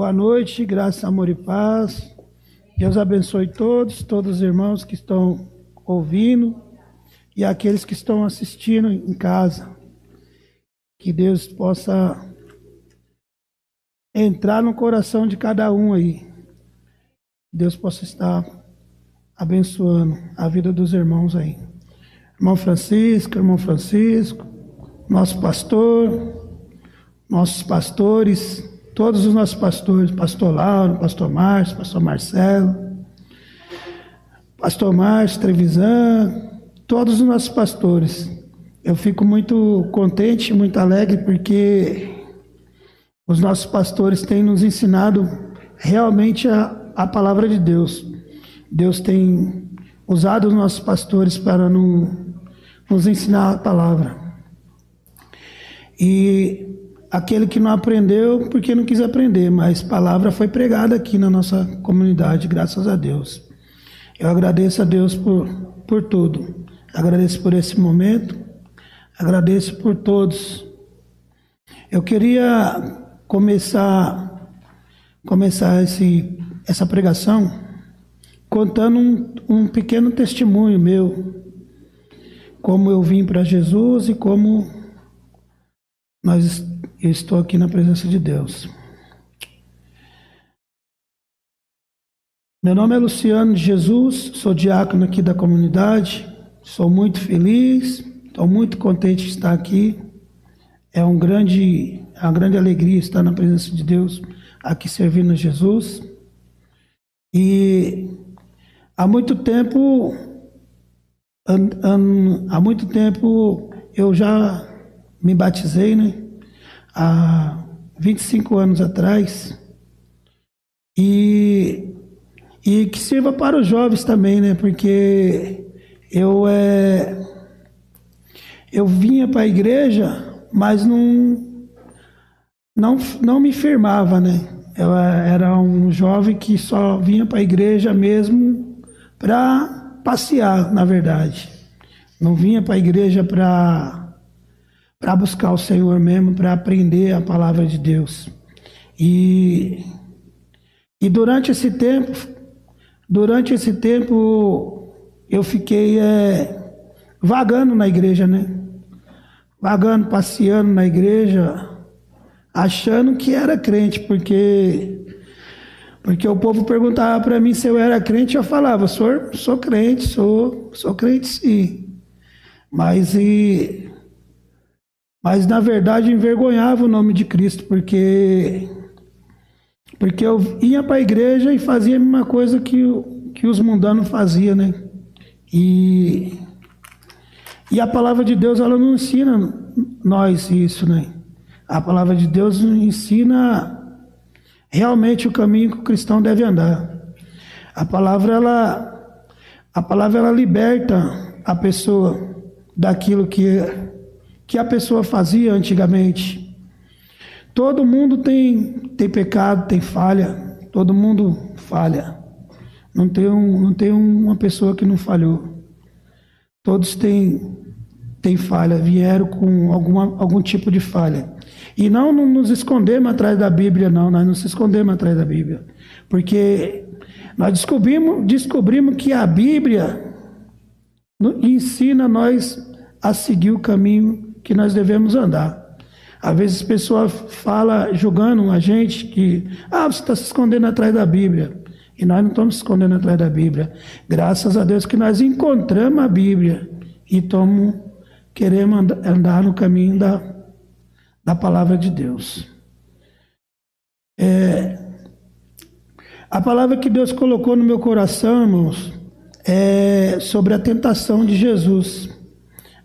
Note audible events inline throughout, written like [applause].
Boa noite, graça, amor e paz. Deus abençoe todos, todos os irmãos que estão ouvindo e aqueles que estão assistindo em casa. Que Deus possa entrar no coração de cada um aí. Deus possa estar abençoando a vida dos irmãos aí. Irmão Francisco, irmão Francisco, nosso pastor, nossos pastores, todos os nossos pastores, pastor Lauro, pastor Márcio, pastor Marcelo, pastor Márcio, Trevisan, todos os nossos pastores. Eu fico muito contente, muito alegre, porque os nossos pastores têm nos ensinado realmente a, a palavra de Deus. Deus tem usado os nossos pastores para no, nos ensinar a palavra. E aquele que não aprendeu porque não quis aprender, mas palavra foi pregada aqui na nossa comunidade, graças a Deus. Eu agradeço a Deus por, por tudo. Agradeço por esse momento. Agradeço por todos. Eu queria começar começar esse, essa pregação contando um, um pequeno testemunho meu, como eu vim para Jesus e como nós eu estou aqui na presença de Deus. Meu nome é Luciano Jesus, sou diácono aqui da comunidade. Sou muito feliz, estou muito contente de estar aqui. É um grande, é uma grande alegria estar na presença de Deus, aqui servindo a Jesus. E há muito tempo, há muito tempo eu já me batizei, né? há 25 anos atrás. E, e que sirva para os jovens também, né? Porque eu, é, eu vinha para a igreja, mas não, não, não me firmava, né? Eu era um jovem que só vinha para a igreja mesmo para passear, na verdade. Não vinha para a igreja para para buscar o Senhor mesmo, para aprender a palavra de Deus. E, e durante esse tempo, durante esse tempo, eu fiquei é, vagando na igreja, né? Vagando, passeando na igreja, achando que era crente, porque porque o povo perguntava para mim se eu era crente, eu falava, sou, sou crente, sou, sou crente sim. Mas e mas na verdade envergonhava o nome de Cristo, porque porque eu ia para a igreja e fazia a mesma coisa que, que os mundanos faziam, né? E, e a palavra de Deus, ela não ensina nós isso, né? A palavra de Deus ensina realmente o caminho que o cristão deve andar. A palavra, ela, a palavra, ela liberta a pessoa daquilo que que a pessoa fazia antigamente. Todo mundo tem, tem pecado, tem falha, todo mundo falha. Não tem, um, não tem uma pessoa que não falhou. Todos têm, têm falha, vieram com alguma, algum tipo de falha. E não, não nos escondemos atrás da Bíblia, não, nós não nos escondemos atrás da Bíblia. Porque nós descobrimos, descobrimos que a Bíblia ensina nós a seguir o caminho que nós devemos andar. Às vezes a pessoa fala, julgando a gente, que ah, você está se escondendo atrás da Bíblia. E nós não estamos se escondendo atrás da Bíblia. Graças a Deus que nós encontramos a Bíblia e estamos, queremos andar no caminho da, da palavra de Deus. É, a palavra que Deus colocou no meu coração, irmãos, é sobre a tentação de Jesus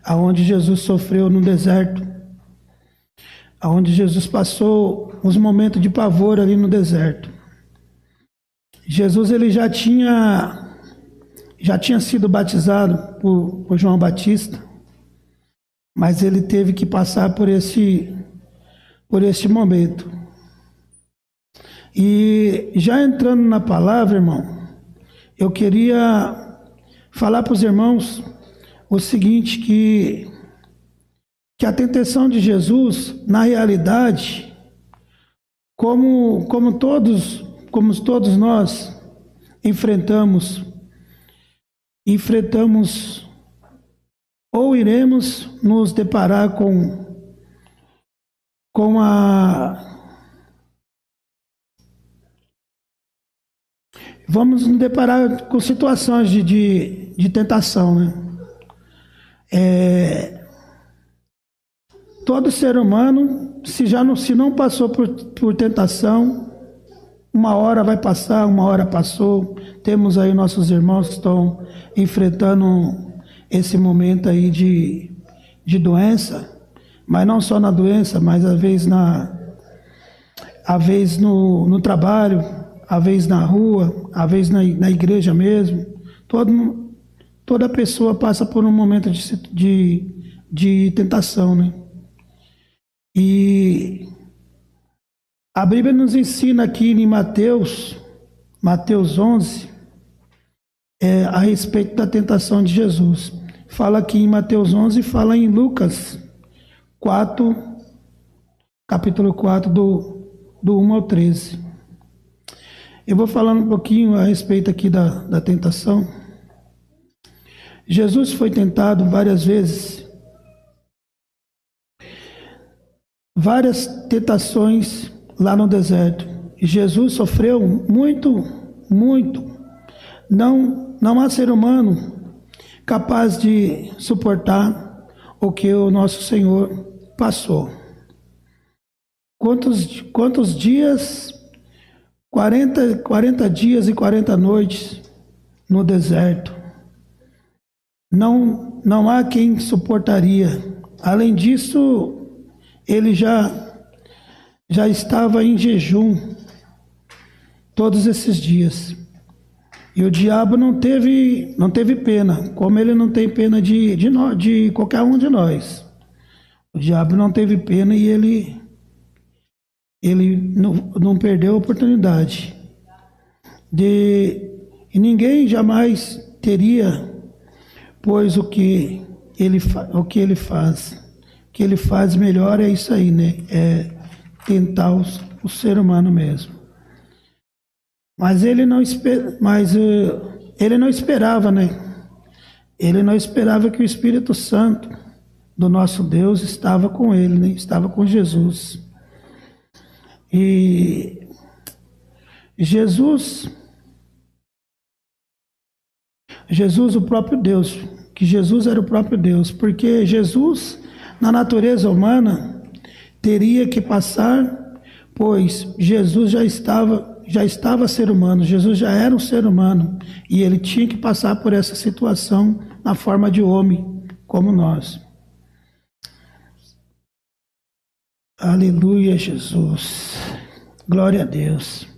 aonde Jesus sofreu no deserto, aonde Jesus passou uns momentos de pavor ali no deserto. Jesus ele já tinha já tinha sido batizado por, por João Batista, mas ele teve que passar por esse por esse momento. E já entrando na palavra, irmão, eu queria falar para os irmãos o seguinte que que a tentação de Jesus, na realidade, como, como todos, como todos nós enfrentamos, enfrentamos ou iremos nos deparar com com a vamos nos deparar com situações de, de, de tentação, né? É, todo ser humano, se já não, se não passou por, por tentação, uma hora vai passar, uma hora passou. Temos aí nossos irmãos que estão enfrentando esse momento aí de, de doença, mas não só na doença, mas às vezes na às vezes no, no trabalho, às vezes na rua, às vezes na, na igreja mesmo. Todo, toda pessoa passa por um momento de, de, de tentação, né? E a Bíblia nos ensina aqui em Mateus, Mateus 11, é, a respeito da tentação de Jesus. Fala aqui em Mateus 11 e fala em Lucas 4, capítulo 4, do, do 1 ao 13. Eu vou falando um pouquinho a respeito aqui da, da tentação. Jesus foi tentado várias vezes, várias tentações lá no deserto. Jesus sofreu muito, muito. Não, não há ser humano capaz de suportar o que o nosso Senhor passou. Quantos, quantos dias 40, 40 dias e 40 noites no deserto. Não, não há quem suportaria. Além disso, ele já, já estava em jejum todos esses dias. E o diabo não teve, não teve pena, como ele não tem pena de, de, de qualquer um de nós. O diabo não teve pena e ele ele não, não perdeu a oportunidade de e ninguém jamais teria pois o que ele o que ele faz o que ele faz melhor é isso aí né? É tentar o, o ser humano mesmo. Mas ele não esper, mas uh, ele não esperava né? Ele não esperava que o Espírito Santo do nosso Deus estava com ele né? estava com Jesus. E Jesus, Jesus, o próprio Deus, que Jesus era o próprio Deus, porque Jesus, na natureza humana, teria que passar, pois Jesus já estava já estava ser humano, Jesus já era um ser humano e ele tinha que passar por essa situação na forma de homem, como nós. Aleluia, Jesus. Glória a Deus.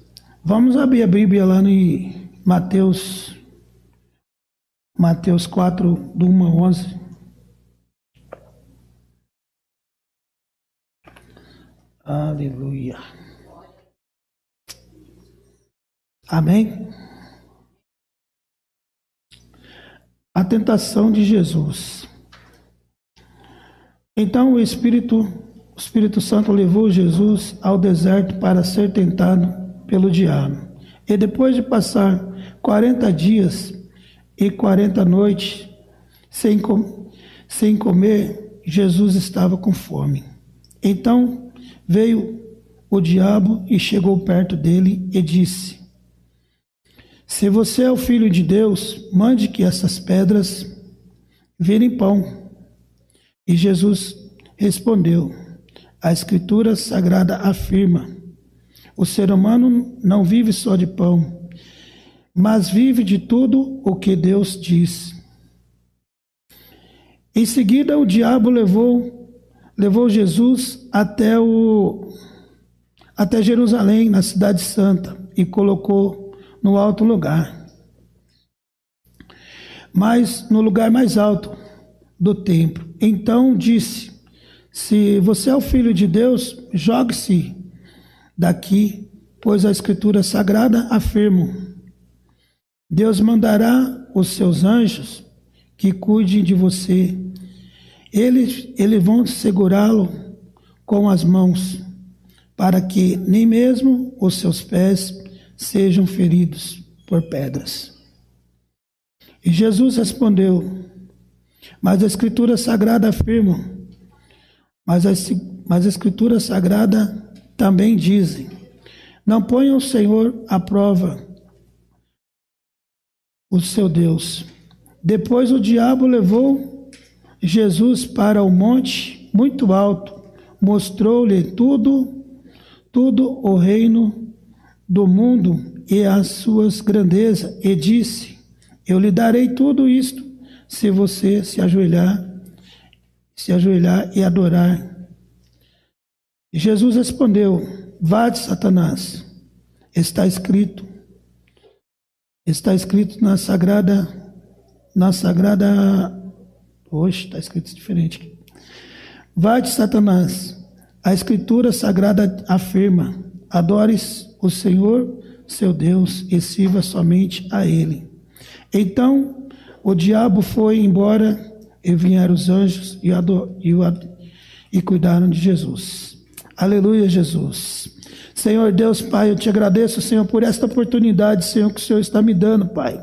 Vamos abrir a Bíblia lá em Mateus, Mateus 4, do 1 a 11. Aleluia. Amém? A tentação de Jesus. Então o Espírito o Espírito Santo levou Jesus ao deserto para ser tentado pelo diabo. E depois de passar 40 dias e 40 noites sem, com, sem comer, Jesus estava com fome. Então veio o diabo e chegou perto dele e disse: Se você é o filho de Deus, mande que essas pedras virem pão. E Jesus respondeu: a Escritura Sagrada afirma: o ser humano não vive só de pão, mas vive de tudo o que Deus diz. Em seguida, o diabo levou, levou Jesus até, o, até Jerusalém, na Cidade Santa, e colocou no alto lugar. Mas no lugar mais alto do templo. Então disse: se você é o filho de Deus, jogue-se daqui, pois a Escritura Sagrada afirma: Deus mandará os seus anjos que cuidem de você. Eles, eles vão segurá-lo com as mãos, para que nem mesmo os seus pés sejam feridos por pedras. E Jesus respondeu: Mas a Escritura Sagrada afirma, mas a, mas a Escritura Sagrada também dizem: Não ponha o Senhor à prova, o seu Deus. Depois o diabo levou Jesus para o monte muito alto, mostrou-lhe tudo, tudo o reino do mundo e as suas grandezas, e disse: Eu lhe darei tudo isto se você se ajoelhar, se ajoelhar e adorar. Jesus respondeu: Vá Satanás. Está escrito. Está escrito na sagrada na sagrada Hoje está escrito diferente. De Satanás. A escritura sagrada afirma: Adores o Senhor, seu Deus, e sirva somente a ele. Então o diabo foi embora e vieram os anjos e, ador, e, e cuidaram de Jesus. Aleluia, Jesus. Senhor Deus, Pai, eu te agradeço, Senhor, por esta oportunidade, Senhor, que o Senhor está me dando, Pai.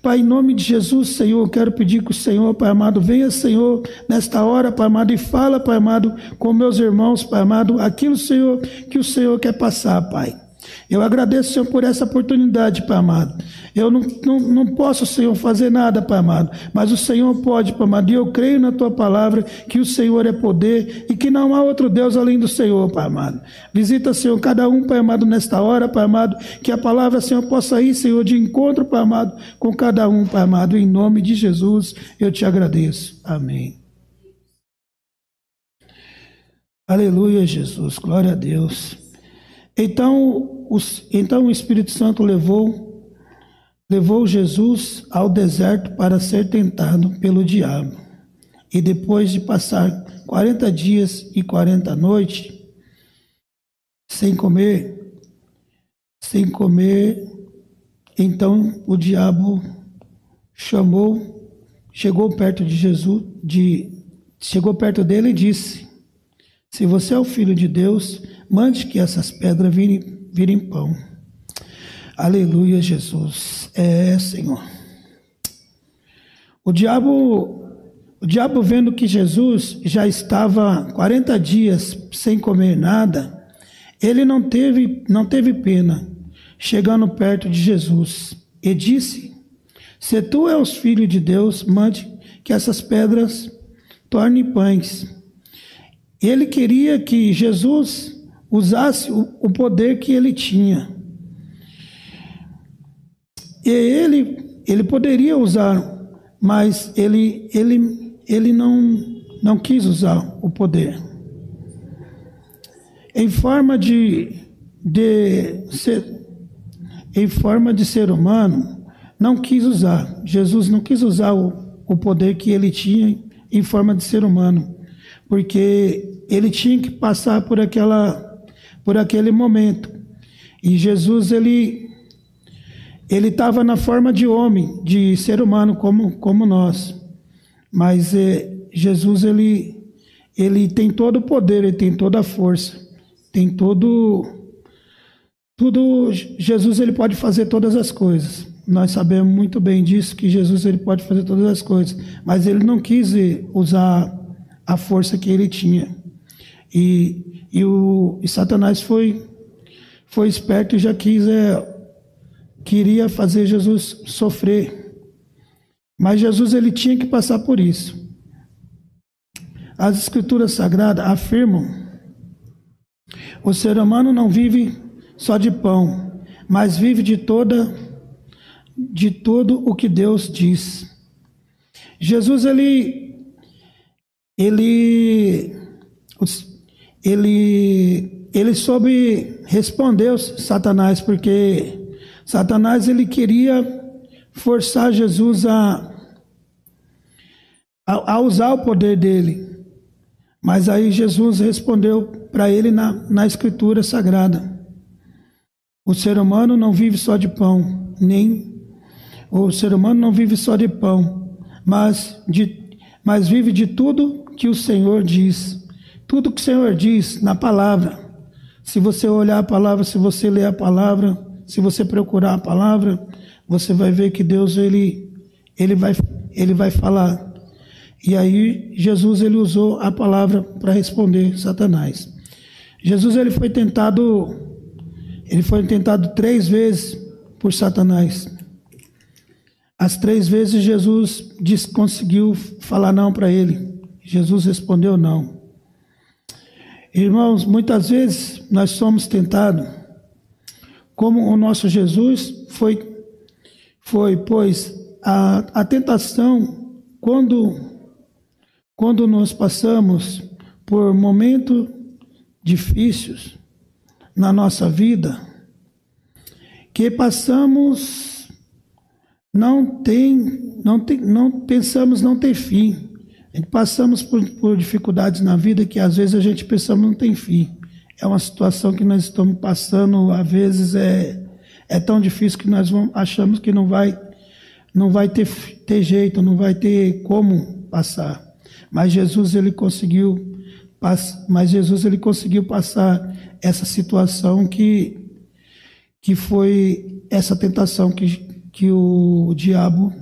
Pai, em nome de Jesus, Senhor, eu quero pedir que o Senhor, Pai amado, venha, Senhor, nesta hora, Pai amado, e fala, Pai amado, com meus irmãos, Pai amado, aquilo, Senhor, que o Senhor quer passar, Pai. Eu agradeço, Senhor, por essa oportunidade, Pai amado. Eu não, não, não posso, Senhor, fazer nada, Pai amado, mas o Senhor pode, Pai amado, e eu creio na Tua palavra que o Senhor é poder e que não há outro Deus além do Senhor, Pai amado. Visita, Senhor, cada um, Pai amado, nesta hora, Pai amado, que a palavra, Senhor, possa ir, Senhor, de encontro, Pai amado, com cada um, Pai amado, em nome de Jesus, eu te agradeço. Amém. Aleluia, Jesus, glória a Deus. Então, os, então o Espírito Santo levou, levou Jesus ao deserto para ser tentado pelo diabo. E depois de passar 40 dias e 40 noites sem comer, sem comer, então o diabo chamou, chegou perto de Jesus, de, chegou perto dele e disse: Se você é o filho de Deus, Mande que essas pedras virem, virem pão. Aleluia, Jesus. É, Senhor. O diabo, o diabo vendo que Jesus já estava 40 dias sem comer nada, ele não teve, não teve pena, chegando perto de Jesus, e disse: Se tu és filho de Deus, mande que essas pedras tornem pães. Ele queria que Jesus usasse o, poder que ele tinha. E ele, ele poderia usar, mas ele, ele, ele não, não quis usar o poder. Em forma de, de ser, em forma de ser humano, não quis usar. Jesus não quis usar o, o poder que ele tinha em forma de ser humano, porque ele tinha que passar por aquela por aquele momento. E Jesus ele ele estava na forma de homem, de ser humano como como nós. Mas é, Jesus ele ele tem todo o poder, ele tem toda a força, tem todo tudo Jesus ele pode fazer todas as coisas. Nós sabemos muito bem disso que Jesus ele pode fazer todas as coisas, mas ele não quis usar a força que ele tinha. E e, o, e Satanás foi, foi esperto e já quis, é, queria fazer Jesus sofrer. Mas Jesus ele tinha que passar por isso. As escrituras sagradas afirmam: o ser humano não vive só de pão, mas vive de toda de todo o que Deus diz. Jesus ele ele ele, ele soube responder Satanás, porque Satanás ele queria forçar Jesus a, a, a usar o poder dele. Mas aí Jesus respondeu para ele na, na Escritura Sagrada: O ser humano não vive só de pão, nem o ser humano não vive só de pão, mas, de, mas vive de tudo que o Senhor diz. Tudo que o Senhor diz na palavra Se você olhar a palavra, se você ler a palavra, se você procurar a palavra, você vai ver que Deus ele ele vai ele vai falar. E aí Jesus ele usou a palavra para responder Satanás. Jesus ele foi tentado ele foi tentado três vezes por Satanás. As três vezes Jesus disse, conseguiu falar não para ele. Jesus respondeu não. Irmãos, muitas vezes nós somos tentados, como o nosso Jesus foi, foi pois a, a tentação, quando, quando nós passamos por momentos difíceis na nossa vida, que passamos, não tem, não tem, não pensamos não ter fim. Passamos por, por dificuldades na vida que às vezes a gente pensamos não tem fim. É uma situação que nós estamos passando, às vezes é, é tão difícil que nós vamos, achamos que não vai, não vai ter, ter jeito, não vai ter como passar. Mas Jesus ele conseguiu, mas Jesus ele conseguiu passar essa situação que que foi essa tentação que, que o diabo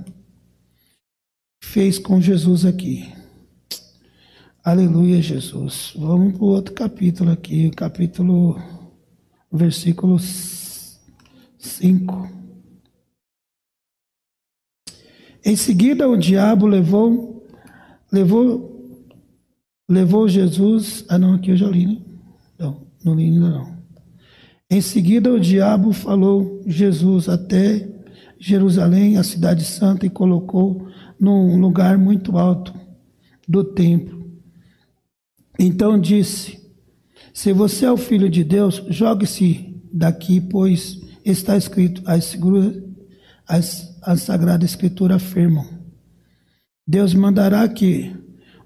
fez com Jesus aqui. Aleluia, Jesus. Vamos para o outro capítulo aqui, o capítulo, versículo 5. Em seguida, o diabo levou, levou, levou Jesus. Ah, não, aqui eu já li, né? Não, não li ainda não. Em seguida, o diabo falou Jesus até Jerusalém, a cidade santa, e colocou num lugar muito alto do templo então disse: Se você é o filho de Deus, jogue-se daqui, pois está escrito: as, as, a Sagrada Escritura afirmam. Deus mandará que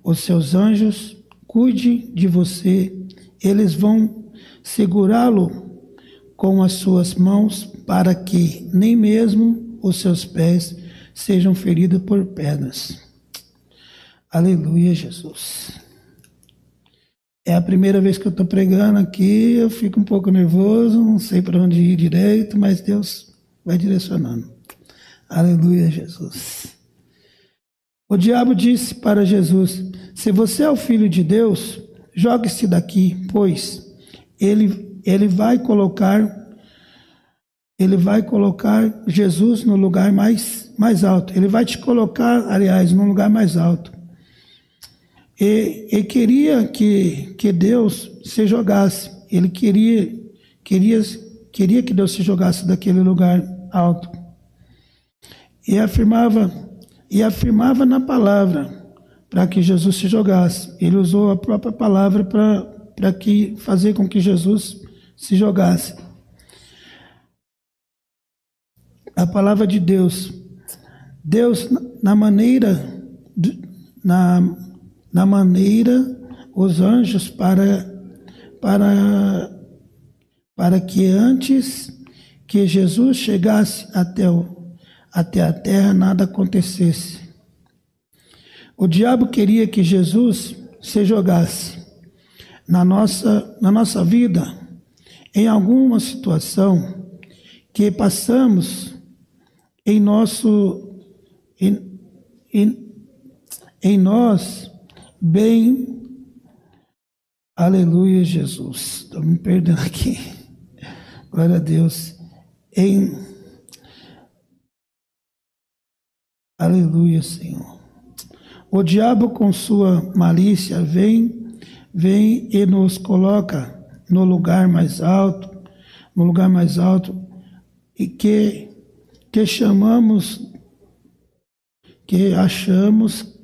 os seus anjos cuidem de você, eles vão segurá-lo com as suas mãos, para que nem mesmo os seus pés sejam feridos por pedras. Aleluia, Jesus. É a primeira vez que eu estou pregando aqui, eu fico um pouco nervoso, não sei para onde ir direito, mas Deus vai direcionando. Aleluia, Jesus. O diabo disse para Jesus: Se você é o filho de Deus, jogue-se daqui, pois ele, ele vai colocar ele vai colocar Jesus no lugar mais, mais alto. Ele vai te colocar, aliás, no lugar mais alto. E, e queria que, que Deus se jogasse. Ele queria, queria, queria que Deus se jogasse daquele lugar alto. E afirmava, e afirmava na palavra para que Jesus se jogasse. Ele usou a própria palavra para que fazer com que Jesus se jogasse. A palavra de Deus. Deus na maneira na na maneira os anjos para para para que antes que Jesus chegasse até o, até a terra nada acontecesse. O diabo queria que Jesus se jogasse na nossa na nossa vida em alguma situação que passamos em nosso em, em, em nós bem. Aleluia, Jesus. Estou me perdendo aqui. Glória a Deus. Em. Aleluia, Senhor. O diabo, com sua malícia, vem, vem e nos coloca no lugar mais alto, no lugar mais alto, e que, que chamamos, que achamos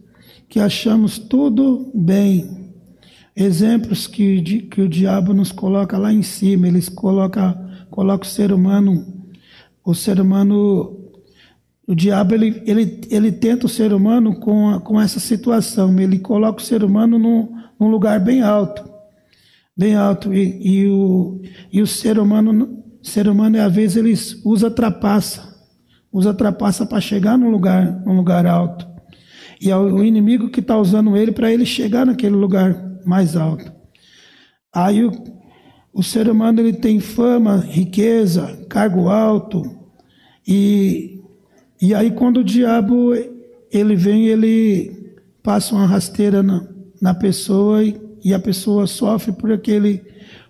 que achamos tudo bem. Exemplos que, que o diabo nos coloca lá em cima, eles coloca, coloca o ser humano, o ser humano, o diabo ele, ele, ele tenta o ser humano com, a, com essa situação, ele coloca o ser humano num, num lugar bem alto, bem alto, e, e, o, e o ser humano, ser humano às vezes ele usa trapaça, usa trapaça para chegar num lugar, num lugar alto. E é o inimigo que está usando ele para ele chegar naquele lugar mais alto. Aí o, o ser humano ele tem fama, riqueza, cargo alto, e, e aí quando o diabo ele vem, ele passa uma rasteira na, na pessoa e, e a pessoa sofre por aquele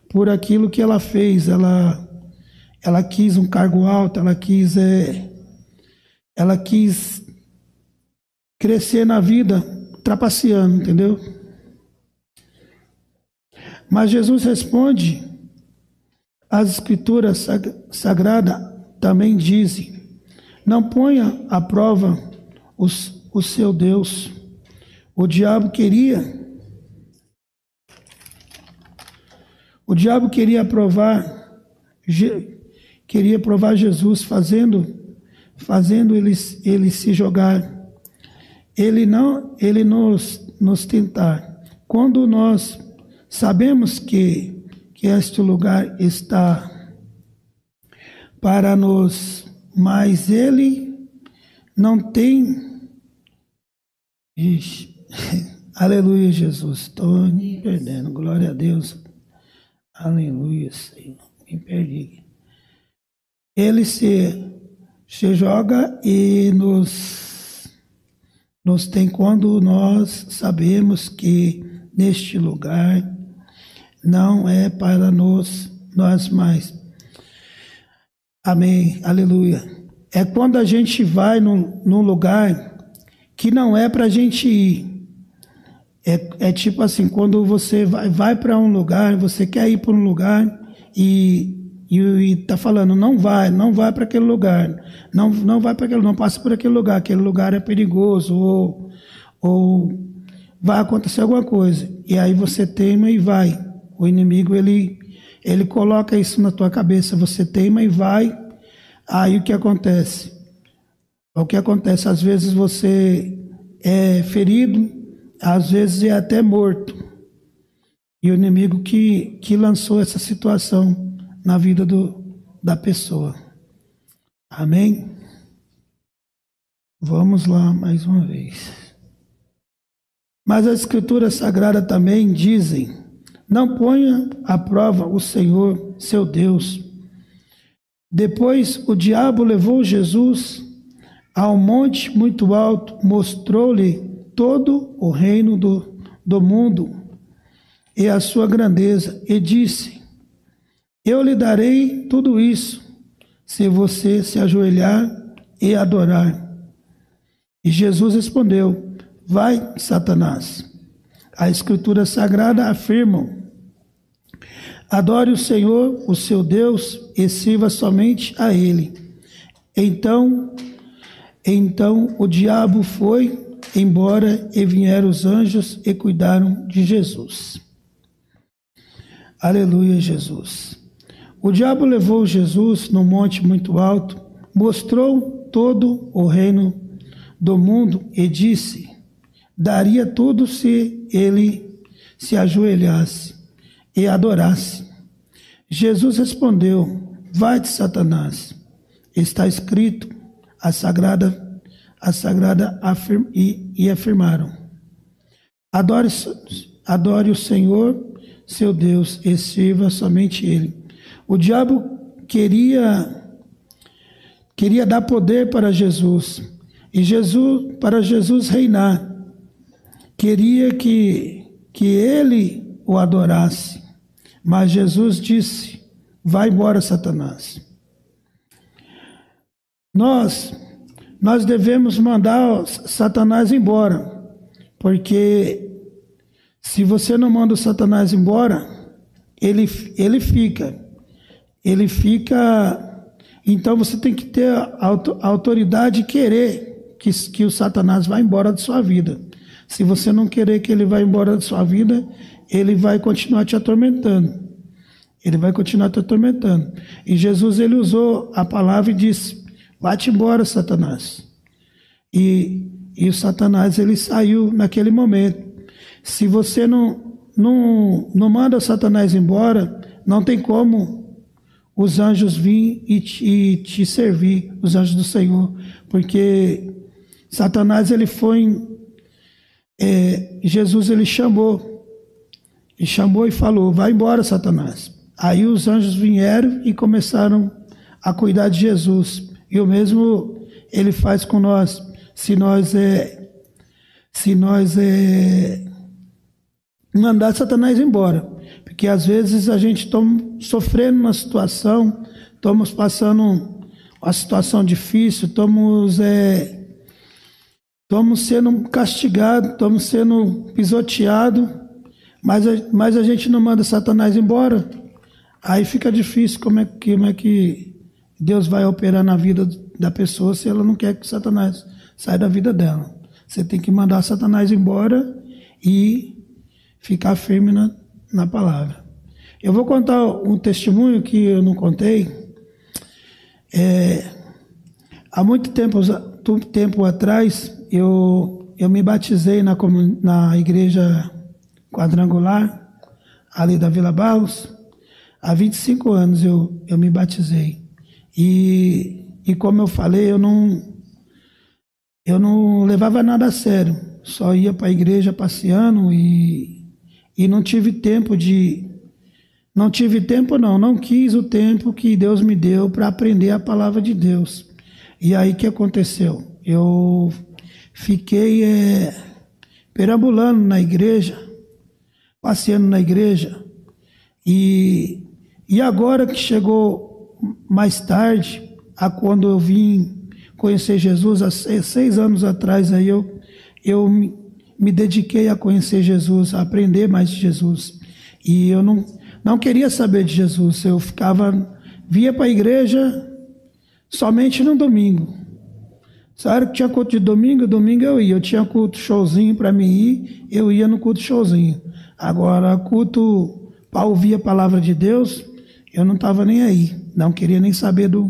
por aquilo que ela fez. Ela ela quis um cargo alto, ela quis é, ela quis crescer na vida, trapaceando, entendeu? Mas Jesus responde, as escrituras sagradas também dizem, não ponha à prova os, o seu Deus. O diabo queria O diabo queria provar queria provar Jesus fazendo fazendo ele, ele se jogar. Ele não ele nos nos tentar. Quando nós sabemos que que este lugar está para nos, mas ele não tem Ixi. [laughs] Aleluia, Jesus. Estou me perdendo. Glória a Deus. Aleluia, Senhor. Me perdi. Ele se, se joga e nos, nos tem quando nós sabemos que neste lugar não é para nós, nós mais. Amém. Aleluia. É quando a gente vai num, num lugar que não é para a gente ir. É, é tipo assim, quando você vai, vai para um lugar, você quer ir para um lugar e está falando, não vai, não vai para aquele lugar, não, não vai para aquele, não passa por aquele lugar, aquele lugar é perigoso, ou, ou vai acontecer alguma coisa. E aí você teima e vai. O inimigo, ele, ele coloca isso na tua cabeça, você teima e vai. Aí o que acontece? O que acontece? Às vezes você é ferido, às vezes é até morto. E o inimigo que, que lançou essa situação na vida do, da pessoa. Amém? Vamos lá mais uma vez. Mas as escrituras sagradas também dizem: não ponha à prova o Senhor, seu Deus. Depois o diabo levou Jesus a um monte muito alto, mostrou-lhe todo o reino do, do mundo e a sua grandeza, e disse: Eu lhe darei tudo isso, se você se ajoelhar e adorar. E Jesus respondeu: Vai, Satanás. A Escritura Sagrada afirma: Adore o Senhor, o seu Deus, e sirva somente a Ele. Então, então o diabo foi embora e vieram os anjos e cuidaram de Jesus. Aleluia, Jesus. O diabo levou Jesus num monte muito alto, mostrou todo o reino do mundo e disse: Daria tudo se ele se ajoelhasse e adorasse. Jesus respondeu: Vai-te, Satanás. Está escrito: a sagrada a sagrada afirma, e, e afirmaram: adore, adore o Senhor, seu Deus, e sirva somente Ele. O diabo queria queria dar poder para Jesus e Jesus para Jesus reinar. Queria que que ele o adorasse. Mas Jesus disse: Vai embora, Satanás. Nós nós devemos mandar Satanás embora, porque se você não manda o Satanás embora, ele, ele fica. Ele fica. Então você tem que ter a autoridade de querer que, que o Satanás vá embora da sua vida. Se você não querer que ele vá embora da sua vida, ele vai continuar te atormentando. Ele vai continuar te atormentando. E Jesus ele usou a palavra e disse: Vai-te embora, Satanás. E, e o Satanás ele saiu naquele momento. Se você não, não, não manda Satanás embora, não tem como os anjos vir e te, e te servir, os anjos do Senhor, porque Satanás ele foi, é, Jesus ele chamou, e chamou e falou, vai embora Satanás, Aí os anjos vieram e começaram a cuidar de Jesus. E o mesmo ele faz com nós. Se nós é, se nós é, mandar Satanás embora. Porque às vezes a gente está sofrendo uma situação, estamos passando uma situação difícil, estamos, é, estamos sendo castigados, estamos sendo pisoteados, mas a, mas a gente não manda Satanás embora. Aí fica difícil como é, como é que Deus vai operar na vida da pessoa se ela não quer que Satanás saia da vida dela. Você tem que mandar Satanás embora e ficar firme na, na palavra. Eu vou contar um testemunho que eu não contei. É, há muito tempo, tempo atrás, eu, eu me batizei na, na igreja quadrangular, ali da Vila Barros. Há 25 anos eu, eu me batizei. E, e como eu falei, eu não, eu não levava nada a sério. Só ia para a igreja passeando e, e não tive tempo de. Não tive tempo, não. Não quis o tempo que Deus me deu para aprender a palavra de Deus. E aí que aconteceu? Eu fiquei é, perambulando na igreja, passeando na igreja, e e agora que chegou mais tarde, a quando eu vim conhecer Jesus, há seis, seis anos atrás, aí eu, eu me, dediquei a conhecer Jesus, a aprender mais de Jesus. E eu não, não queria saber de Jesus, eu ficava, via para a igreja somente no domingo. Sabe que tinha culto de domingo? Domingo eu ia. Eu tinha culto showzinho para mim ir, eu ia no culto showzinho. Agora, culto para ouvir a palavra de Deus, eu não estava nem aí, não queria nem saber do,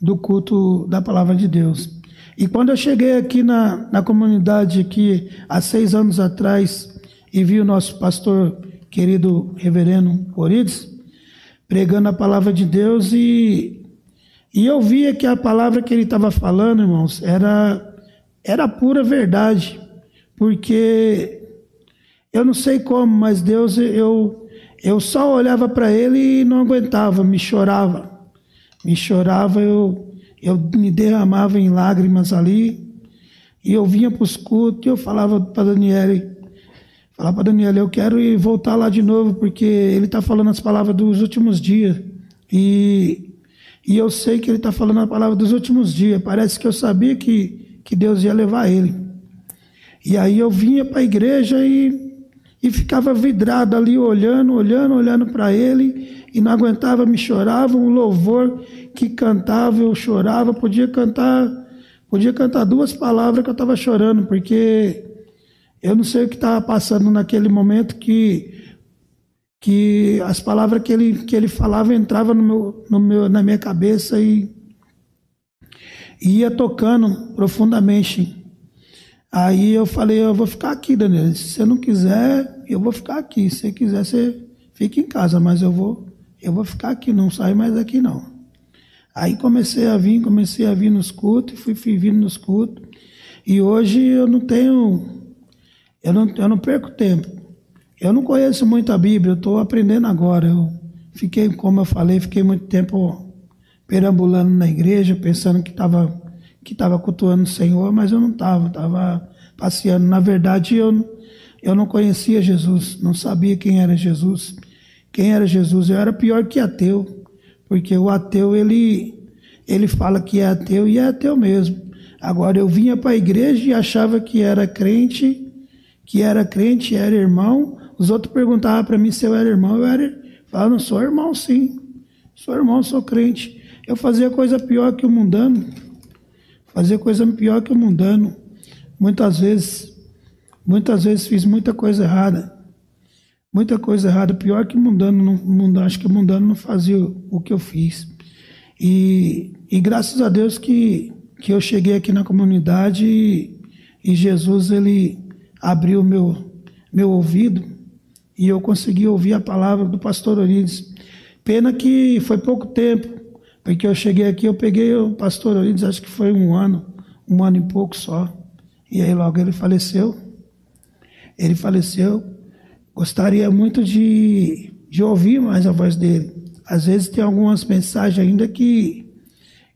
do culto da palavra de Deus. E quando eu cheguei aqui na, na comunidade, aqui, há seis anos atrás, e vi o nosso pastor querido reverendo Orides, pregando a palavra de Deus, e, e eu via que a palavra que ele estava falando, irmãos, era, era pura verdade, porque eu não sei como, mas Deus, eu eu só olhava para ele e não aguentava, me chorava. Me chorava, eu, eu me derramava em lágrimas ali. E eu vinha para os cultos e eu falava para Daniele, falava para Daniele, eu quero ir voltar lá de novo, porque ele está falando as palavras dos últimos dias. E, e eu sei que ele está falando a palavra dos últimos dias. Parece que eu sabia que, que Deus ia levar ele. E aí eu vinha para a igreja e e ficava vidrado ali, olhando, olhando, olhando para ele, e não aguentava, me chorava, um louvor que cantava, eu chorava, podia cantar, podia cantar duas palavras que eu estava chorando, porque eu não sei o que estava passando naquele momento que que as palavras que ele, que ele falava entravam no meu, no meu, na minha cabeça e, e ia tocando profundamente Aí eu falei, eu vou ficar aqui, Daniel. Se você não quiser, eu vou ficar aqui. Se você quiser, você fica em casa, mas eu vou, eu vou ficar aqui, não saio mais daqui não. Aí comecei a vir, comecei a vir nos cultos, fui, fui vindo nos cultos. E hoje eu não tenho, eu não, eu não perco tempo. Eu não conheço muito a Bíblia, eu estou aprendendo agora. Eu fiquei, como eu falei, fiquei muito tempo perambulando na igreja, pensando que estava que estava cultuando o Senhor, mas eu não estava, estava passeando. Na verdade, eu, eu não conhecia Jesus, não sabia quem era Jesus. Quem era Jesus? Eu era pior que ateu, porque o ateu, ele, ele fala que é ateu e é ateu mesmo. Agora, eu vinha para a igreja e achava que era crente, que era crente, era irmão. Os outros perguntavam para mim se eu era irmão, eu era, falava, sou irmão sim, sou irmão, sou crente. Eu fazia coisa pior que o mundano fazer coisa pior que o mundano. Muitas vezes, muitas vezes fiz muita coisa errada. Muita coisa errada, pior que mundano, não, mundano acho que mundano não fazia o que eu fiz. E, e graças a Deus que, que eu cheguei aqui na comunidade e, e Jesus ele abriu meu meu ouvido e eu consegui ouvir a palavra do pastor Orides. Pena que foi pouco tempo, porque eu cheguei aqui, eu peguei o pastor Orides, acho que foi um ano, um ano e pouco só. E aí logo ele faleceu. Ele faleceu. Gostaria muito de, de ouvir mais a voz dele. Às vezes tem algumas mensagens ainda que,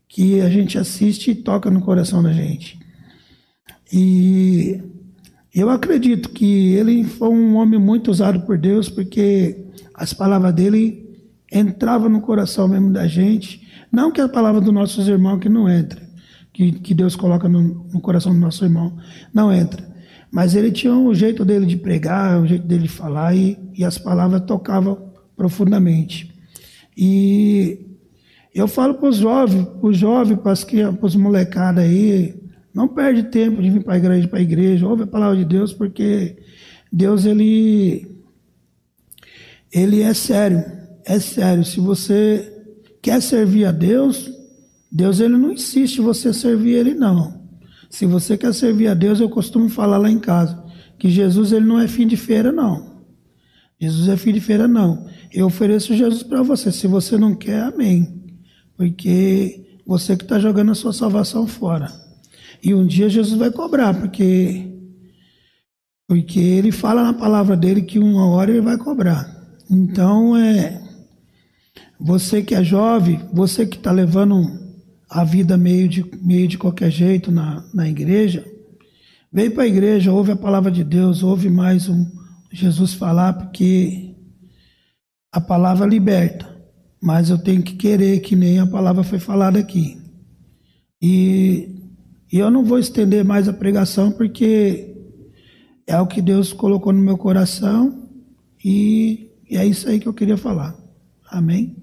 que a gente assiste e toca no coração da gente. E eu acredito que ele foi um homem muito usado por Deus, porque as palavras dele entravam no coração mesmo da gente. Não que a palavra dos nossos irmãos que não entra, que, que Deus coloca no, no coração do nosso irmão, não entra. Mas ele tinha um jeito dele de pregar, um jeito dele de falar, e, e as palavras tocavam profundamente. E eu falo para os jovens, os jovens, para os molecados aí, não perde tempo de vir para a igreja, para a igreja, ouve a palavra de Deus, porque Deus ele ele é sério, é sério. Se você quer servir a Deus, Deus ele não insiste você servir ele não. Se você quer servir a Deus, eu costumo falar lá em casa que Jesus ele não é fim de feira não. Jesus é fim de feira não. Eu ofereço Jesus para você. Se você não quer, amém. Porque você que está jogando a sua salvação fora. E um dia Jesus vai cobrar, porque porque ele fala na palavra dele que uma hora ele vai cobrar. Então é você que é jovem, você que está levando a vida meio de, meio de qualquer jeito na, na igreja, vem para a igreja, ouve a palavra de Deus, ouve mais um Jesus falar, porque a palavra liberta, mas eu tenho que querer que nem a palavra foi falada aqui. E, e eu não vou estender mais a pregação, porque é o que Deus colocou no meu coração e, e é isso aí que eu queria falar. Amém?